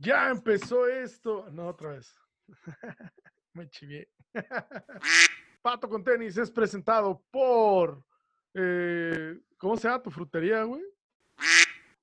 Ya empezó esto. No, otra vez. Me chivié. Pato con tenis es presentado por. eh, ¿Cómo se llama tu frutería, güey?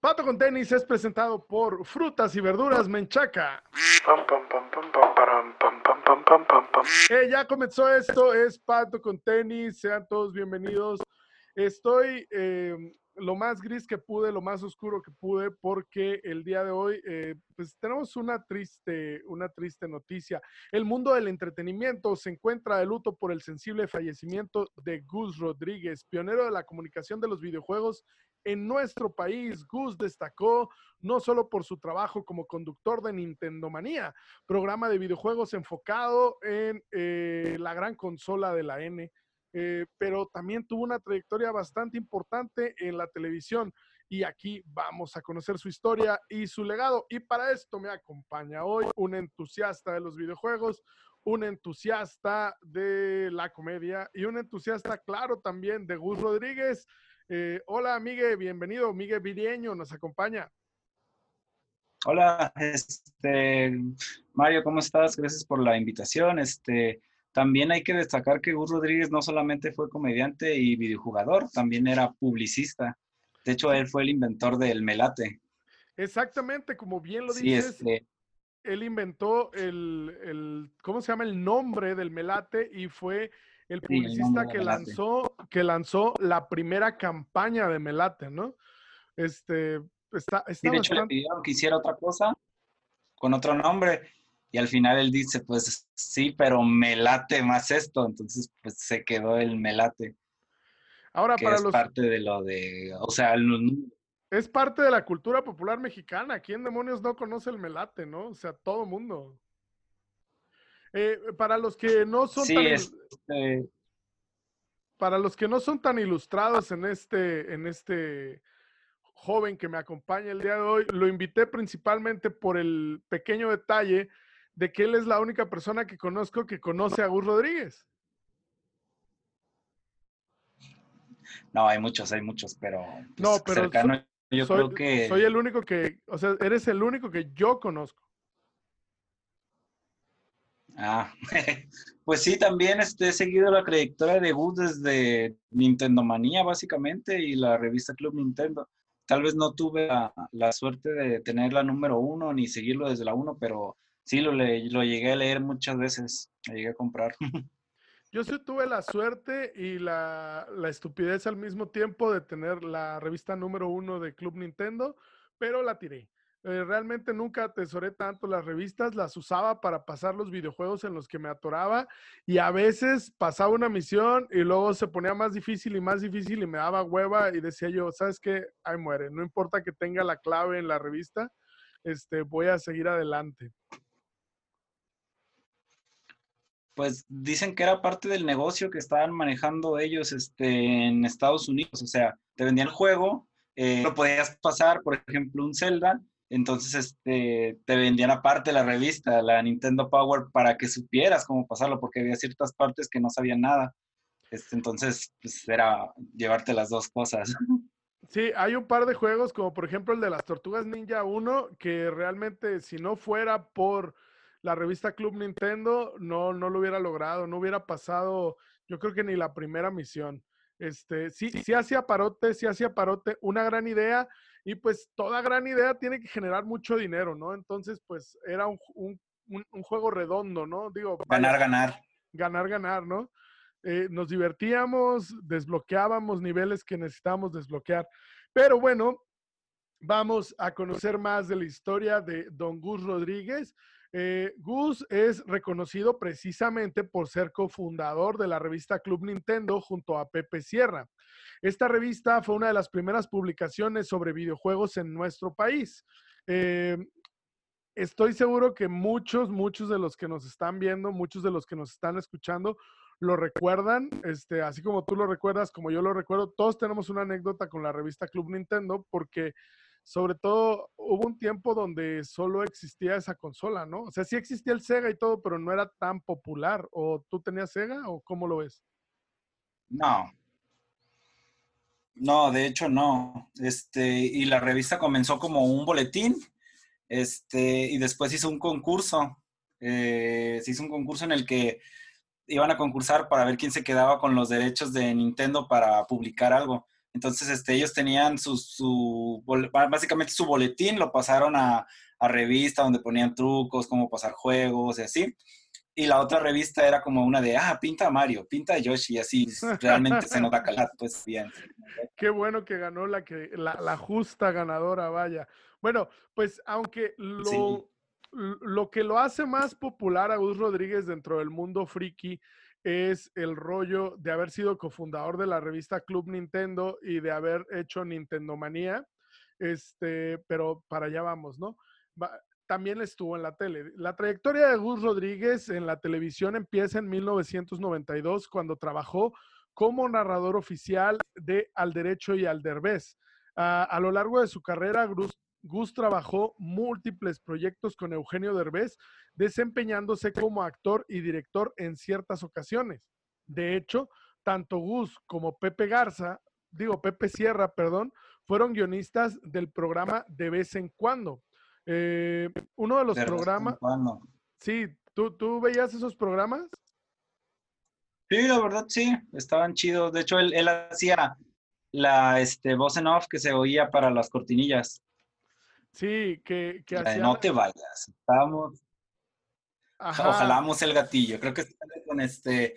Pato con tenis es presentado por Frutas y Verduras Menchaca. Pam, pam, pam, pam, pam, param, pam, pam, pam, pam, pam, pam. Eh, ya comenzó esto, es Pato con tenis, sean todos bienvenidos. Estoy eh, lo más gris que pude, lo más oscuro que pude, porque el día de hoy, eh, pues tenemos una triste, una triste noticia. El mundo del entretenimiento se encuentra de luto por el sensible fallecimiento de Gus Rodríguez, pionero de la comunicación de los videojuegos en nuestro país. Gus destacó no solo por su trabajo como conductor de Nintendo Manía, programa de videojuegos enfocado en eh, la gran consola de la N, eh, pero también tuvo una trayectoria bastante importante en la televisión. Y aquí vamos a conocer su historia y su legado. Y para esto me acompaña hoy un entusiasta de los videojuegos, un entusiasta de la comedia y un entusiasta, claro, también de Gus Rodríguez. Eh, hola, Miguel, bienvenido. Miguel Virieño nos acompaña. Hola, este, Mario, ¿cómo estás? Gracias por la invitación. Este, también hay que destacar que Gus Rodríguez no solamente fue comediante y videojugador, también era publicista. De hecho, él fue el inventor del melate. Exactamente, como bien lo Sí, dices, este, él inventó el, el- ¿cómo se llama? El nombre del melate y fue el Sí, el publicista que lanzó, que lanzó la primera campaña de melate, ¿no? Este, está, sí, está de hecho le pidieron que hiciera otra cosa con otro nombre y al final él dice, pues sí, pero me late más esto. Entonces, pues se quedó el melate, ahora que para es los, parte de lo de, o sea, el- es parte de la cultura popular mexicana. ¿Quién demonios no conoce el melate, no? O sea, todo mundo. Eh, para los que no son sí, tan, il- este, para los que no son tan ilustrados en este, en este joven que me acompaña el día de hoy, lo invité principalmente por el pequeño detalle de que él es la única persona que conozco que conoce a Gus Rodríguez. no, hay muchos, hay muchos, pero, pues, No, pero cercano, yo soy, creo que... soy el único que, o sea, eres el único que yo conozco. Ah, pues sí, también este, he seguido la trayectoria de Gus desde Nintendo Manía, básicamente, y la revista Club Nintendo. Tal vez no tuve la, la suerte de tener la número uno ni seguirlo desde la uno, pero sí lo, le- lo llegué a leer muchas veces, lo llegué a comprar. Yo sí tuve la suerte y la, estupidez al mismo tiempo de tener la revista número uno de Club Nintendo, pero la tiré. Eh, realmente nunca atesoré tanto las revistas, las usaba para pasar los videojuegos en los que me atoraba y a veces pasaba una misión y luego se ponía más difícil y más difícil y me daba hueva y decía yo, ¿sabes qué? Ahí muere, no importa que tenga la clave en la revista, este, voy a seguir adelante. Pues dicen que era parte del negocio que estaban manejando ellos este, en Estados Unidos. O sea, te vendían el juego, eh, lo podías pasar, por ejemplo, un Zelda, entonces este, te vendían aparte la revista, la Nintendo Power, para que supieras cómo pasarlo, porque había ciertas partes que no sabían nada. Este, entonces, pues era llevarte las dos cosas. Sí, hay un par de juegos, como por ejemplo el de las Tortugas Ninja 1, que realmente si no fuera por la revista Club Nintendo, no, no lo hubiera logrado, no hubiera pasado, yo creo que ni la primera misión. Este, sí, sí hacía parote, sí hacía parote, una gran idea, y pues toda gran idea tiene que generar mucho dinero, ¿no? Entonces, pues era un, un- un- un juego redondo, ¿no? Digo, vaya, Ganar, ganar. ganar, ganar, ¿no? Eh, nos divertíamos, desbloqueábamos niveles que necesitábamos desbloquear. Pero bueno, vamos a conocer más de la historia de Don Gus Rodríguez. Eh, Gus es reconocido precisamente por ser cofundador de la revista Club Nintendo junto a Pepe Sierra. Esta revista fue una de las primeras publicaciones sobre videojuegos en nuestro país. Eh, estoy seguro que muchos, muchos de los que nos están viendo, muchos de los que nos están escuchando, lo recuerdan, este, así como tú lo recuerdas, como yo lo recuerdo, todos tenemos una anécdota con la revista Club Nintendo, porque sobre todo hubo un tiempo donde solo existía esa consola, ¿no? O sea, sí existía el Sega y todo, pero no era tan popular. ¿O tú tenías Sega o cómo lo ves? No. No, de hecho no. Este, y la revista comenzó como un boletín Este, y después hizo un concurso. eh, se hizo un concurso en el que iban a concursar para ver quién se quedaba con los derechos de Nintendo para publicar algo. Entonces, este, ellos tenían su, básicamente su boletín, lo pasaron a, a revista donde ponían trucos, cómo pasar juegos y así. Y la otra revista era como una de, ah, pinta a Mario, pinta a Yoshi, y así realmente se nota calidad, pues bien. Qué bueno que ganó la, que, la, la justa ganadora, vaya. Bueno, pues aunque lo, Sí. lo que lo hace más popular a Gus Rodríguez dentro del mundo friki es el rollo de haber sido cofundador de la revista Club Nintendo y de haber hecho Nintendo Manía. Este, pero para allá vamos, ¿no? También estuvo en la tele. La trayectoria de Gus Rodríguez en la televisión empieza en 1992 cuando trabajó como narrador oficial de Al Derecho y Al Derbez. Ah, a lo largo de su carrera, Gus, Gus trabajó múltiples proyectos con Eugenio Derbez, desempeñándose como actor y director en ciertas ocasiones. De hecho, tanto Gus como Pepe Garza, digo Pepe Sierra, perdón, fueron guionistas del programa de vez en cuando. Eh, uno de los De vez en programas, cuando. sí, ¿tú, ¿tú veías esos programas? Sí, la verdad sí, estaban chidos. De hecho, él, él hacía la este, voz en off que se oía para las cortinillas. Sí, que, que no te vayas. Estábamos, Ajá. ojalamos el gatillo. Creo que con este,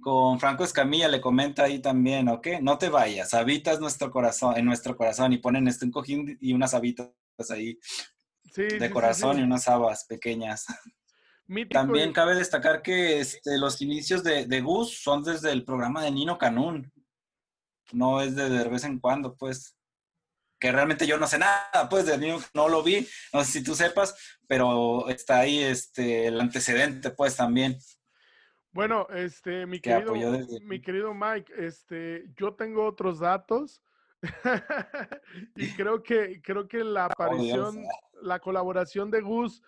con Franco Escamilla le comenta ahí también, ¿ok? No te vayas, habitas nuestro corazón, en nuestro corazón y ponen este un cojín y unas habitas ahí Sí, de sí, corazón sí. y unas habas pequeñas. Mítico También cabe destacar que este, los inicios de, de Gus son desde el programa de Nino Canún. No es de, de vez en cuando, pues. Que realmente yo no sé nada, pues, de Nino, no lo vi, no sé si tú sepas, pero está ahí este, el antecedente, pues, también. Bueno, este, mi que querido, desde- mi querido Mike, este, yo tengo otros datos y creo que, creo que la Oh, aparición, la colaboración de Gus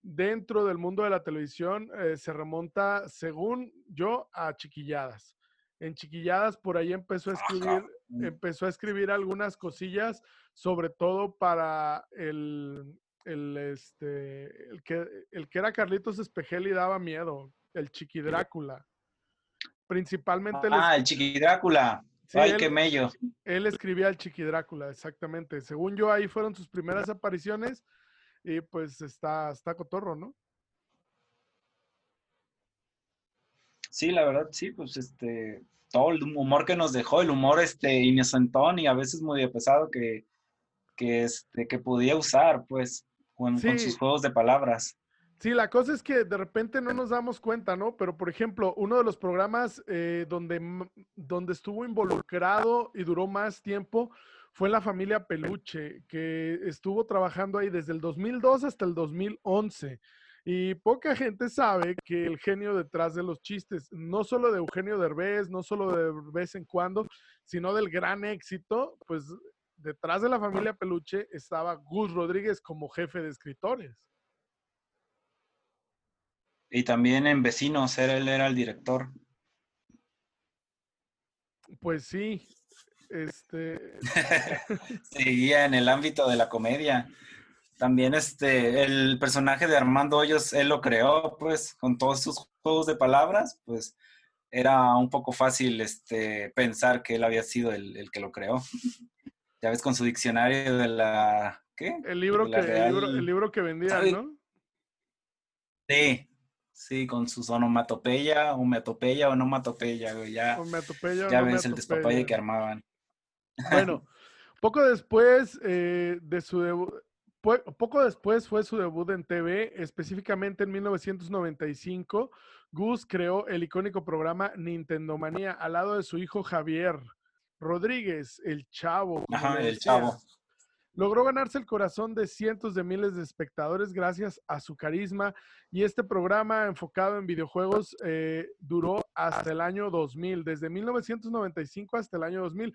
dentro del mundo de la televisión eh, se remonta, según yo, a Chiquilladas. En Chiquilladas por ahí empezó a Ajá. Escribir, empezó a escribir algunas cosillas, sobre todo para el, el, este, el, que, el que era Carlitos Espejel y daba miedo, el Chiqui Drácula. Principalmente Ah, es- el Chiqui Drácula. Sí, Ay, él- qué mello. él escribía el Chiqui Drácula, exactamente. Según yo, ahí fueron sus primeras apariciones y pues está, está cotorro, ¿no? Sí, la verdad, sí, pues este, todo el humor que nos dejó, el humor este inocentón y a veces muy pesado que, que, este, que podía usar, pues, con, con Sí. sus juegos de palabras. Sí, la cosa es que de repente no nos damos cuenta, ¿no? Pero, por ejemplo, uno de los programas eh, donde, donde estuvo involucrado y duró más tiempo fue La Familia Peluche, que estuvo trabajando ahí desde el 2002 hasta el 2011. Y poca gente sabe que el genio detrás de los chistes, no solo de Eugenio Derbez, no solo de vez en cuando, sino del gran éxito, pues detrás de La Familia Peluche estaba Gus Rodríguez como jefe de escritores. Y también en Vecinos, él era el director. Pues sí, este, Seguía en el ámbito de la comedia. También este, el personaje de Armando Hoyos, él lo creó, pues, con todos sus juegos de palabras, pues, era un poco fácil este, pensar que él había sido el, el que lo creó. Ya ves, con su diccionario de la... ¿Qué? el libro que, el libro, el libro que vendían, ¿Sabe? ¿no? Sí, sí, con sus onomatopeya, homatopeya, onomatopeya, güey, ya, O me atropella o ya ves el despapalle que armaban. Bueno, poco después eh, de su debut, poco después fue su debut en TV, específicamente en 1995. Gus creó el icónico programa Nintendo Manía al lado de su hijo Javier Rodríguez, el chavo. Ajá, el chavo. Logró ganarse el corazón de cientos de miles de espectadores gracias a su carisma y este programa enfocado en videojuegos eh, duró hasta el año 2000, desde 1995 hasta el año 2000.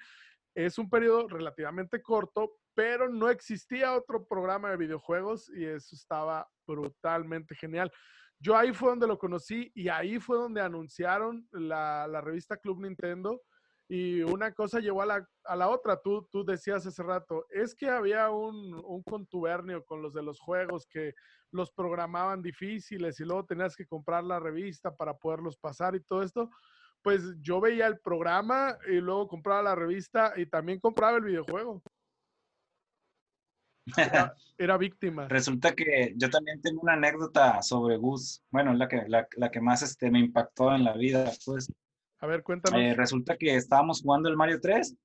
Es un periodo relativamente corto, pero no existía otro programa de videojuegos y eso estaba brutalmente genial. Yo ahí fue donde lo conocí y ahí fue donde anunciaron la, la revista Club Nintendo Y una cosa llevó a la, a la otra. Tú, tú decías hace rato, es que había un, un contubernio con los de los juegos que los programaban difíciles y luego tenías que comprar la revista para poderlos pasar y todo esto. Pues yo veía el programa y luego compraba la revista y también compraba el videojuego. Era, era víctima. Resulta que yo también tengo una anécdota sobre Gus. Bueno, es la que, la, la que más este, me impactó en la vida. Pues, A ver, cuéntanos. Eh, resulta que estábamos jugando el Mario 3.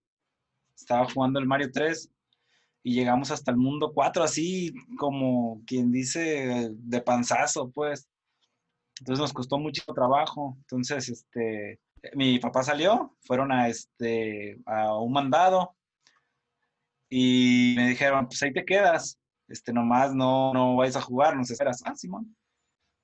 Estaba jugando el Mario 3 y llegamos hasta el mundo 4, así como quien dice de panzazo, pues. Entonces nos costó mucho trabajo. Entonces, este, mi papá salió, fueron a, este, a un mandado y me dijeron, pues ahí te quedas, este, nomás no, no vais a jugar, nos esperas. Ah, Simón.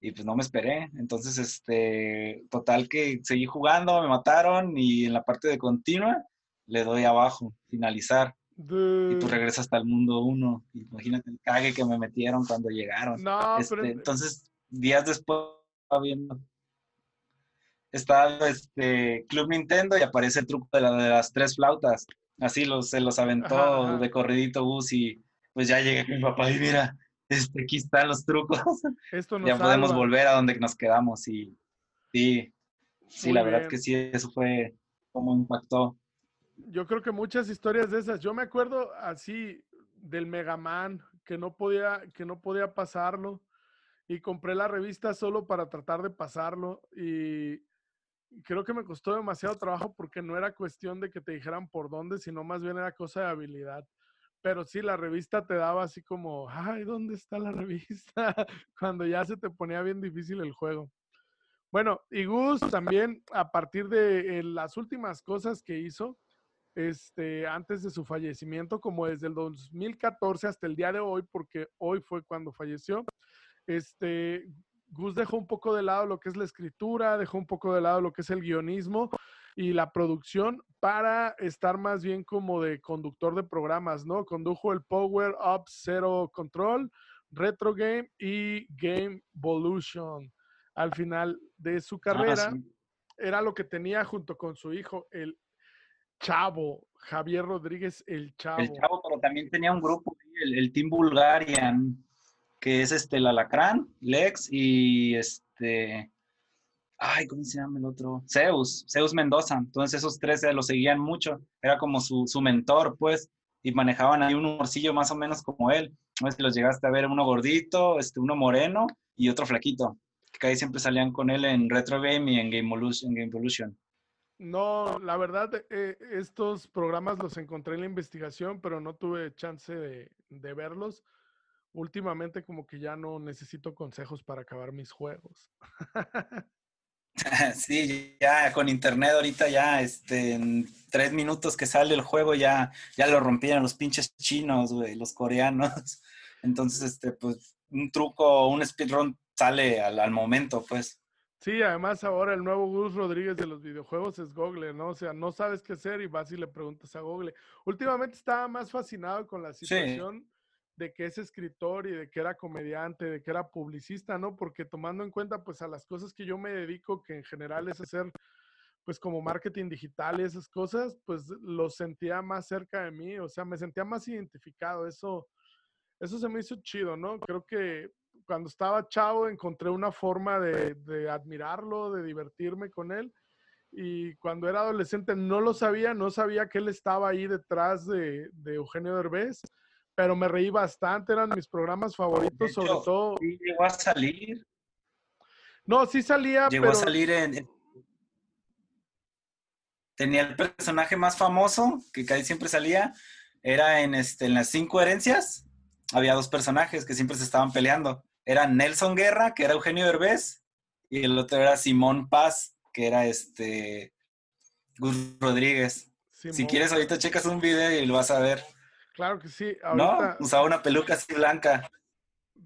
Y pues no me esperé. Entonces, este, total que seguí jugando, me mataron y en la parte de continua le doy abajo, finalizar. Y tú regresas hasta el mundo uno. Imagínate el cague que me metieron cuando llegaron. No, Este, pero Entonces, días después, estaba viendo. Estaba este Club Nintendo y aparece el truco de, la, de las tres flautas. Así los, se los aventó Ajá, ajá. de corridito bus y pues ya llegué con mi papá y mira, este, aquí están los trucos. esto nos ya podemos volver a donde nos quedamos y sí, sí, Muy la verdad bien. que sí, eso fue como impactó. Yo creo que muchas historias de esas. Yo me acuerdo así del Mega Man, que no podía, que no podía pasarlo. Y compré la revista solo para tratar de pasarlo. Y creo que me costó demasiado trabajo porque no era cuestión de que te dijeran por dónde, sino más bien era cosa de habilidad. Pero sí, la revista te daba así como, ay, ¿dónde está la revista? Cuando ya se te ponía bien difícil el juego. Bueno, y Gus también, a partir de eh, las últimas cosas que hizo, este, antes de su fallecimiento, como desde el 2014 hasta el día de hoy, porque hoy fue cuando falleció, este, Gus dejó un poco de lado lo que es la escritura, dejó un poco de lado lo que es el guionismo y la producción para estar más bien como de conductor de programas, ¿no? Condujo el Power Up Zero Control, Retro Game y Game Evolution. Al final de su carrera, Ah, sí. era lo que tenía junto con su hijo, el Chavo, Javier Rodríguez, el Chavo. El chavo, pero también tenía un grupo, el, el Team Bulgarian, que es este, el Alacrán, Lex y este. Ay, ¿cómo se llama el otro? Zeus, Zeus Mendoza. Entonces esos tres eh, lo seguían mucho. Era como su, su mentor, pues, y manejaban ahí un humorcillo más o menos como él. No sé si los llegaste a ver, uno gordito, este, uno moreno y otro flaquito. Que ahí siempre salían con él en Retro Game y. En Game Evolution. No, la verdad, eh, estos programas los encontré en la investigación, pero no tuve chance de, de verlos. Últimamente como que ya no necesito consejos para acabar mis juegos. Sí, ya con internet ahorita ya, este, en tres minutos que sale el juego ya, ya lo rompieron los pinches chinos, güey, los coreanos. Entonces, este, pues, un truco, un speedrun sale al, al momento, pues. Sí, además ahora el nuevo Gus Rodríguez de los videojuegos es Google, ¿no? O sea, no sabes qué hacer y vas y le preguntas a Google. Últimamente estaba más fascinado con la situación de que es escritor y de que era comediante, de que era publicista, ¿no? Porque tomando en cuenta, pues, a las cosas que yo me dedico, que en general es hacer, pues, como marketing digital y esas cosas, pues, lo sentía más cerca de mí, o sea, me sentía más identificado. Eso, eso se me hizo chido, ¿no? Creo que cuando estaba chavo encontré una forma de, de admirarlo, de divertirme con él. Y cuando era adolescente no lo sabía, no sabía que él estaba ahí detrás de, de Eugenio Derbez, pero me reí bastante, eran mis programas favoritos, sobre todo. Sí, llegó a salir, No, sí salía, llegó pero a salir en, en- Tenía el personaje más famoso, que casi siempre salía, era en, este, en las cinco herencias. Había dos personajes que siempre se estaban peleando. Era Nelson Guerra, que era Eugenio Derbez, y el otro era Simón Paz, que era este Gus Rodríguez. Si quieres, ahorita checas un video y lo vas a ver. Claro que sí, ¿No? ahorita, Usaba una peluca así blanca.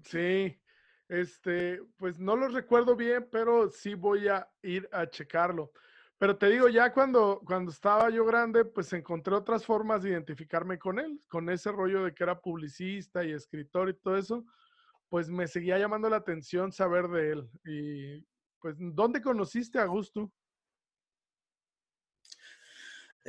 sí, este, pues no lo recuerdo bien, pero sí voy a ir a checarlo. Pero te digo, ya cuando, cuando estaba yo grande, pues encontré otras formas de identificarme con él, con ese rollo de que era publicista y escritor y todo eso, pues me seguía llamando la atención saber de él. Y pues, ¿dónde conociste a Gusto?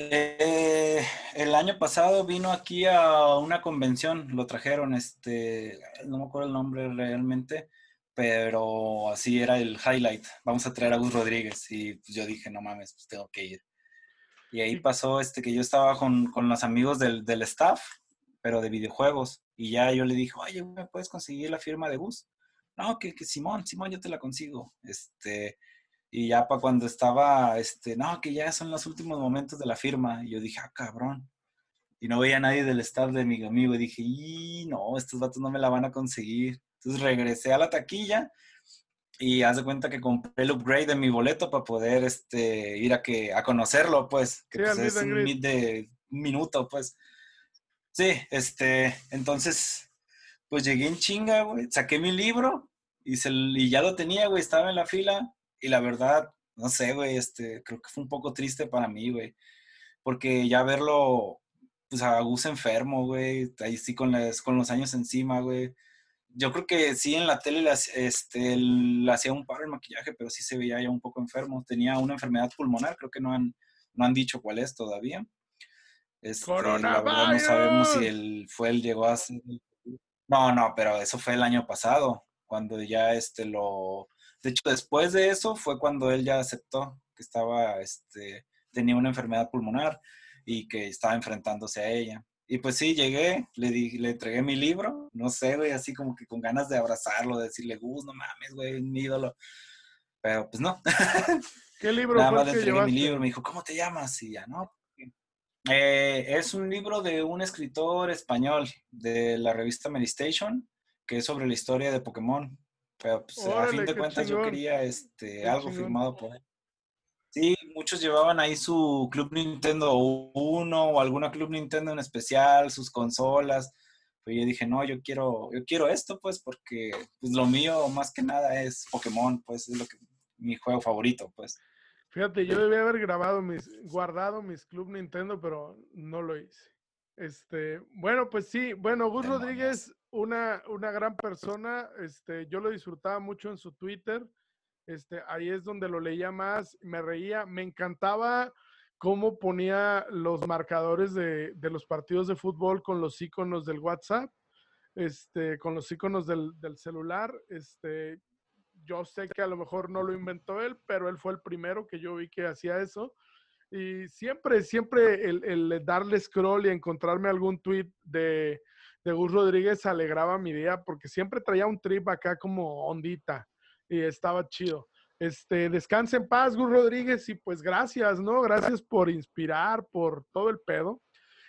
Eh, el año pasado vino aquí a una convención, lo trajeron, este, no me acuerdo el nombre realmente, pero así era el highlight. Vamos a traer a Gus Rodríguez y pues yo dije, no mames, pues tengo que ir. Y ahí pasó este que yo estaba con, con los amigos del, del, staff, pero de videojuegos. Y ya yo le dije, oye, ¿me puedes conseguir la firma de Gus? No, que, que Simón, Simón, yo te la consigo. Este, y ya para cuando estaba, este, no, que ya son los últimos momentos de la firma. Y yo dije, ah, cabrón. Y no veía a nadie del staff de mi amigo. Y dije, y no, estos vatos no me la van a conseguir. Entonces regresé a la taquilla y haz de cuenta que compré el upgrade de mi boleto para poder este, ir a, que, a conocerlo, pues, que pues, es un meet de un minuto, pues. Sí, este, entonces, pues llegué en chinga, güey, saqué mi libro y, se, y ya lo tenía, güey, estaba en la fila y la verdad, no sé, güey, este, creo que fue un poco triste para mí, güey, porque ya verlo, pues a Gus enfermo, güey, ahí sí con, las, con los años encima, güey, yo creo que sí en la tele le, este, le hacía un par el maquillaje, pero sí se veía ya un poco enfermo. Tenía una enfermedad pulmonar, creo que no han, no han dicho cuál es todavía. Este, la verdad no sabemos si él fue, él llegó a ser... No, no, pero eso fue el año pasado, cuando ya este lo... De hecho, después de eso fue cuando él ya aceptó que estaba, este, tenía una enfermedad pulmonar y que estaba enfrentándose a ella. Y pues sí, llegué, le, di, le entregué mi libro, no sé, güey, así como que con ganas de abrazarlo, de decirle, Gus, no mames, güey, mi ídolo. Pero pues no. ¿Qué libro Nada más le entregué mi libro, me dijo, ¿cómo te llamas? Y ya, no. Eh, es un libro de un escritor español de la revista Medistation, que es sobre la historia de Pokémon. Pero pues, a fin de cuentas yo quería este, algo firmado por él. Sí, muchos llevaban ahí su Club Nintendo 1 o alguna Club Nintendo en especial, sus consolas. Pues yo dije, no, yo quiero, yo quiero esto, pues, porque pues, lo mío más que nada es Pokémon, pues, es lo que mi juego favorito, pues. Fíjate, yo debía haber grabado mis, guardado mis Club Nintendo, pero no lo hice. Este, bueno, pues sí, bueno, Gus Rodríguez, una, una gran persona, este, yo lo disfrutaba mucho en su Twitter. Este, ahí es donde lo leía más, me reía, me encantaba cómo ponía los marcadores de, los partidos de fútbol con los iconos del WhatsApp, este, con los iconos del, celular. Este, yo sé que a lo mejor no lo inventó él, pero él fue el primero que yo vi que hacía eso. Y siempre, siempre el, darle scroll y encontrarme algún tweet de, de Gus Rodríguez alegraba mi día porque siempre traía un trip acá como ondita y estaba chido. Este, descanse en paz, Gus Rodríguez, y pues gracias, ¿no? Gracias por inspirar, por todo el pedo.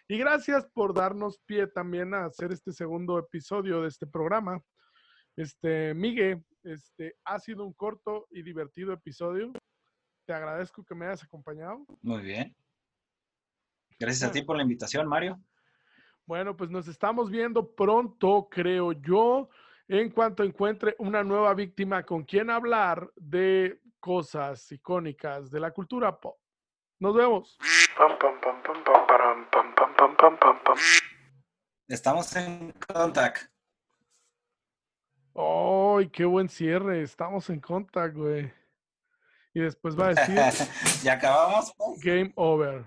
Y gracias por darnos pie también a hacer este segundo episodio de este programa. Este, Miguel, este, ha sido un corto y divertido episodio. Te agradezco que me hayas acompañado. Muy bien. Gracias a ti por la invitación, Mario. Bueno, pues nos estamos viendo pronto, creo yo en cuanto encuentre una nueva víctima con quien hablar de cosas icónicas de la cultura pop. Nos vemos. Estamos en contact. ¡Ay, qué buen cierre! Estamos en contact, güey. Y después va a decir. ¿Ya acabamos? Game over.